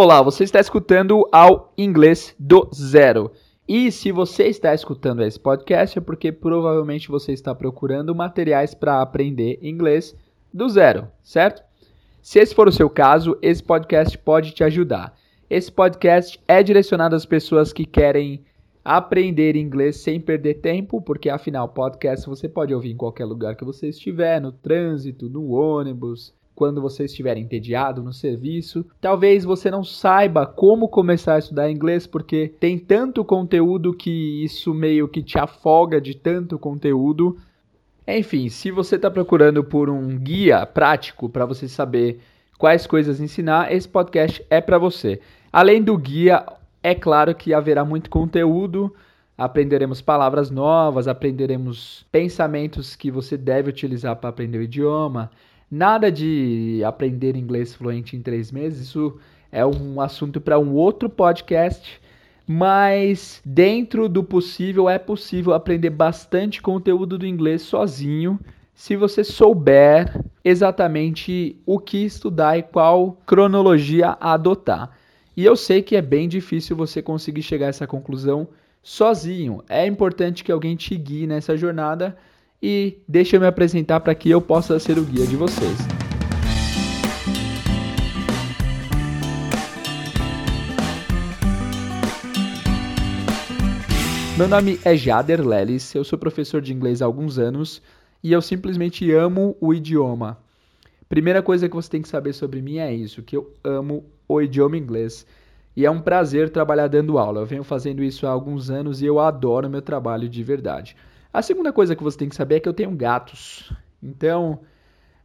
Olá, você está escutando ao Inglês do Zero. E se você está escutando esse podcast é porque provavelmente você está procurando materiais para aprender inglês do zero, certo? Se esse for o seu caso, esse podcast pode te ajudar. Esse podcast é direcionado às pessoas que querem aprender inglês sem perder tempo, porque afinal, podcast você pode ouvir em qualquer lugar que você estiver, no trânsito, no ônibus, quando você estiver entediado no serviço. Talvez você não saiba como começar a estudar inglês porque tem tanto conteúdo que isso meio que te afoga de tanto conteúdo. Enfim, se você está procurando por um guia prático para você saber quais coisas ensinar, esse podcast é para você. Além do guia, é claro que haverá muito conteúdo. Aprenderemos palavras novas, aprenderemos pensamentos que você deve utilizar para aprender o idioma, Nada de aprender inglês fluente em três meses, isso é um assunto para um outro podcast. Mas dentro do possível, é possível aprender bastante conteúdo do inglês sozinho, se você souber exatamente o que estudar e qual cronologia adotar. E eu sei que é bem difícil você conseguir chegar a essa conclusão sozinho. É importante que alguém te guie nessa jornada e deixa eu me apresentar para que eu possa ser o guia de vocês. Meu nome é Jader Lelis, eu sou professor de inglês há alguns anos e eu simplesmente amo o idioma. Primeira coisa que você tem que saber sobre mim é isso, que eu amo o idioma inglês. E é um prazer trabalhar dando aula. Eu venho fazendo isso há alguns anos e eu adoro meu trabalho de verdade. A segunda coisa que você tem que saber é que eu tenho gatos. Então,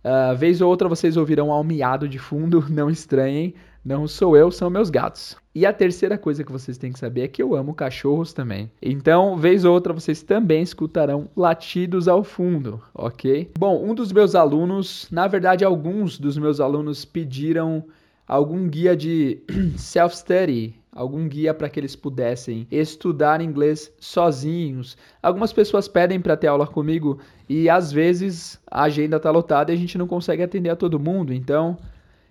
uh, vez ou outra vocês ouvirão um miado de fundo, não estranhem, não sou eu, são meus gatos. E a terceira coisa que vocês têm que saber é que eu amo cachorros também. Então, vez ou outra vocês também escutarão latidos ao fundo, ok? Bom, um dos meus alunos, na verdade alguns dos meus alunos pediram algum guia de self-study algum guia para que eles pudessem estudar inglês sozinhos. Algumas pessoas pedem para ter aula comigo e às vezes a agenda está lotada e a gente não consegue atender a todo mundo. Então,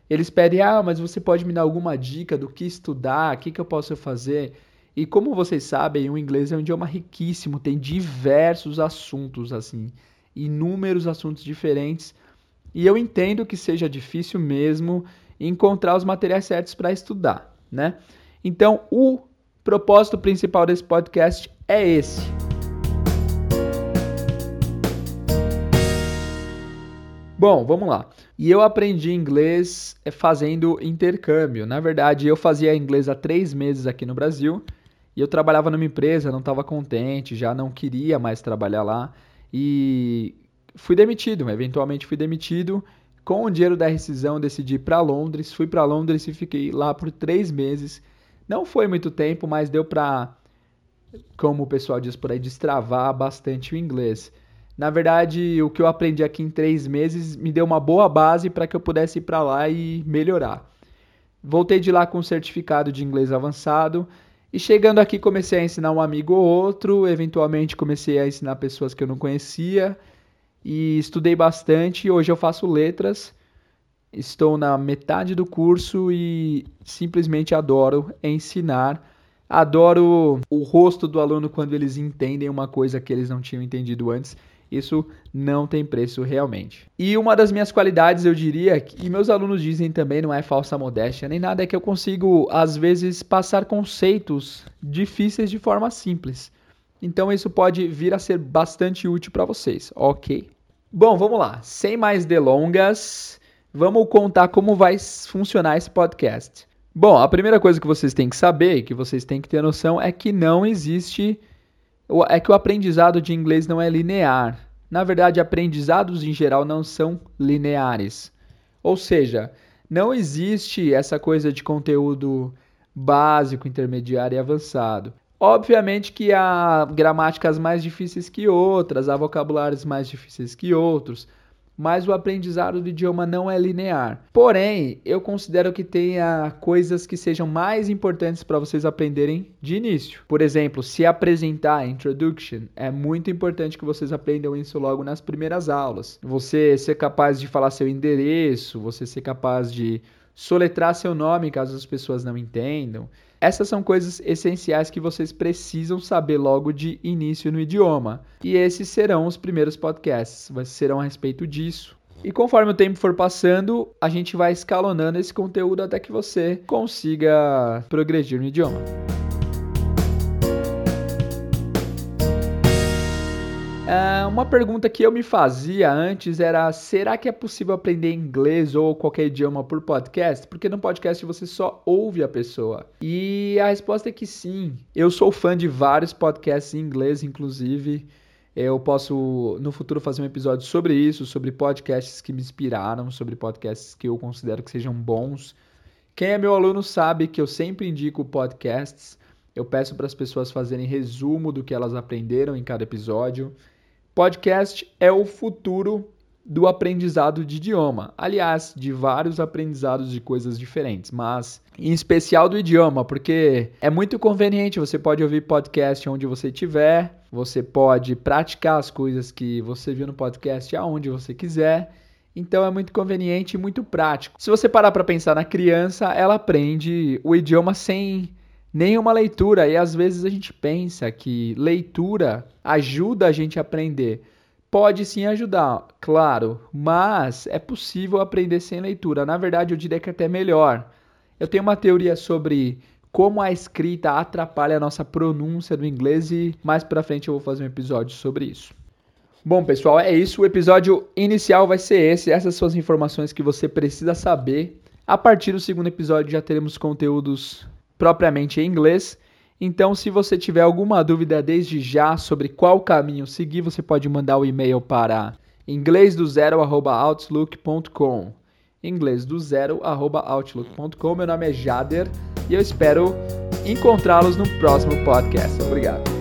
eles pedem: "Ah, mas você pode me dar alguma dica do que estudar? O que, que eu posso fazer?" E como vocês sabem, o inglês é um idioma riquíssimo, tem diversos assuntos assim, inúmeros assuntos diferentes. E eu entendo que seja difícil mesmo encontrar os materiais certos para estudar, né? Então, o propósito principal desse podcast é esse. Bom, vamos lá. E eu aprendi inglês é, fazendo intercâmbio. Na verdade, eu fazia inglês há três meses aqui no Brasil e eu trabalhava numa empresa, não estava contente, já não queria mais trabalhar lá e fui demitido. Eventualmente fui demitido. Com o dinheiro da rescisão, decidi ir para Londres. Fui para Londres e fiquei lá por três meses não foi muito tempo, mas deu para, como o pessoal diz por aí, destravar bastante o inglês. Na verdade, o que eu aprendi aqui em três meses me deu uma boa base para que eu pudesse ir para lá e melhorar. Voltei de lá com um certificado de inglês avançado e chegando aqui comecei a ensinar um amigo ou outro, eventualmente comecei a ensinar pessoas que eu não conhecia e estudei bastante. Hoje eu faço letras Estou na metade do curso e simplesmente adoro ensinar. Adoro o rosto do aluno quando eles entendem uma coisa que eles não tinham entendido antes. Isso não tem preço realmente. E uma das minhas qualidades, eu diria, e meus alunos dizem também, não é falsa modéstia nem nada, é que eu consigo, às vezes, passar conceitos difíceis de forma simples. Então isso pode vir a ser bastante útil para vocês, ok? Bom, vamos lá. Sem mais delongas, vamos contar como vai funcionar esse podcast. Bom, a primeira coisa que vocês têm que saber, que vocês têm que ter noção, é que não existe. É que o aprendizado de inglês não é linear. Na verdade, aprendizados em geral não são lineares. Ou seja, não existe essa coisa de conteúdo básico, intermediário e avançado. Obviamente que há gramáticas mais difíceis que outras, há vocabulários mais difíceis que outros mas o aprendizado do idioma não é linear. Porém, eu considero que tenha coisas que sejam mais importantes para vocês aprenderem de início. Por exemplo, se apresentar, introduction, é muito importante que vocês aprendam isso logo nas primeiras aulas. Você ser capaz de falar seu endereço, você ser capaz de soletrar seu nome caso as pessoas não entendam. Essas são coisas essenciais que vocês precisam saber logo de início no idioma. E esses serão os primeiros podcasts, serão a respeito disso. E conforme o tempo for passando, a gente vai escalonando esse conteúdo até que você consiga progredir no idioma. Uh, uma pergunta que eu me fazia antes era: será que é possível aprender inglês ou qualquer idioma por podcast? Porque no podcast você só ouve a pessoa. E a resposta é que sim. Eu sou fã de vários podcasts em inglês, inclusive. Eu posso no futuro fazer um episódio sobre isso, sobre podcasts que me inspiraram, sobre podcasts que eu considero que sejam bons. Quem é meu aluno sabe que eu sempre indico podcasts. Eu peço para as pessoas fazerem resumo do que elas aprenderam em cada episódio. Podcast é o futuro do aprendizado de idioma. Aliás, de vários aprendizados de coisas diferentes, mas em especial do idioma, porque é muito conveniente. Você pode ouvir podcast onde você estiver, você pode praticar as coisas que você viu no podcast aonde você quiser. Então é muito conveniente e muito prático. Se você parar para pensar na criança, ela aprende o idioma sem nenhuma leitura. E às vezes a gente pensa que leitura ajuda a gente a aprender. Pode sim ajudar, claro, mas é possível aprender sem leitura. Na verdade, eu diria que até melhor. Eu tenho uma teoria sobre como a escrita atrapalha a nossa pronúncia do inglês e mais para frente eu vou fazer um episódio sobre isso. Bom, pessoal, é isso. O episódio inicial vai ser esse. Essas são as informações que você precisa saber. A partir do segundo episódio já teremos conteúdos propriamente em inglês. Então, se você tiver alguma dúvida desde já sobre qual caminho seguir, você pode mandar o um e-mail para inglesdozero@outlook.com. inglesdozero@outlook.com. Meu nome é Jader e eu espero encontrá-los no próximo podcast. Obrigado.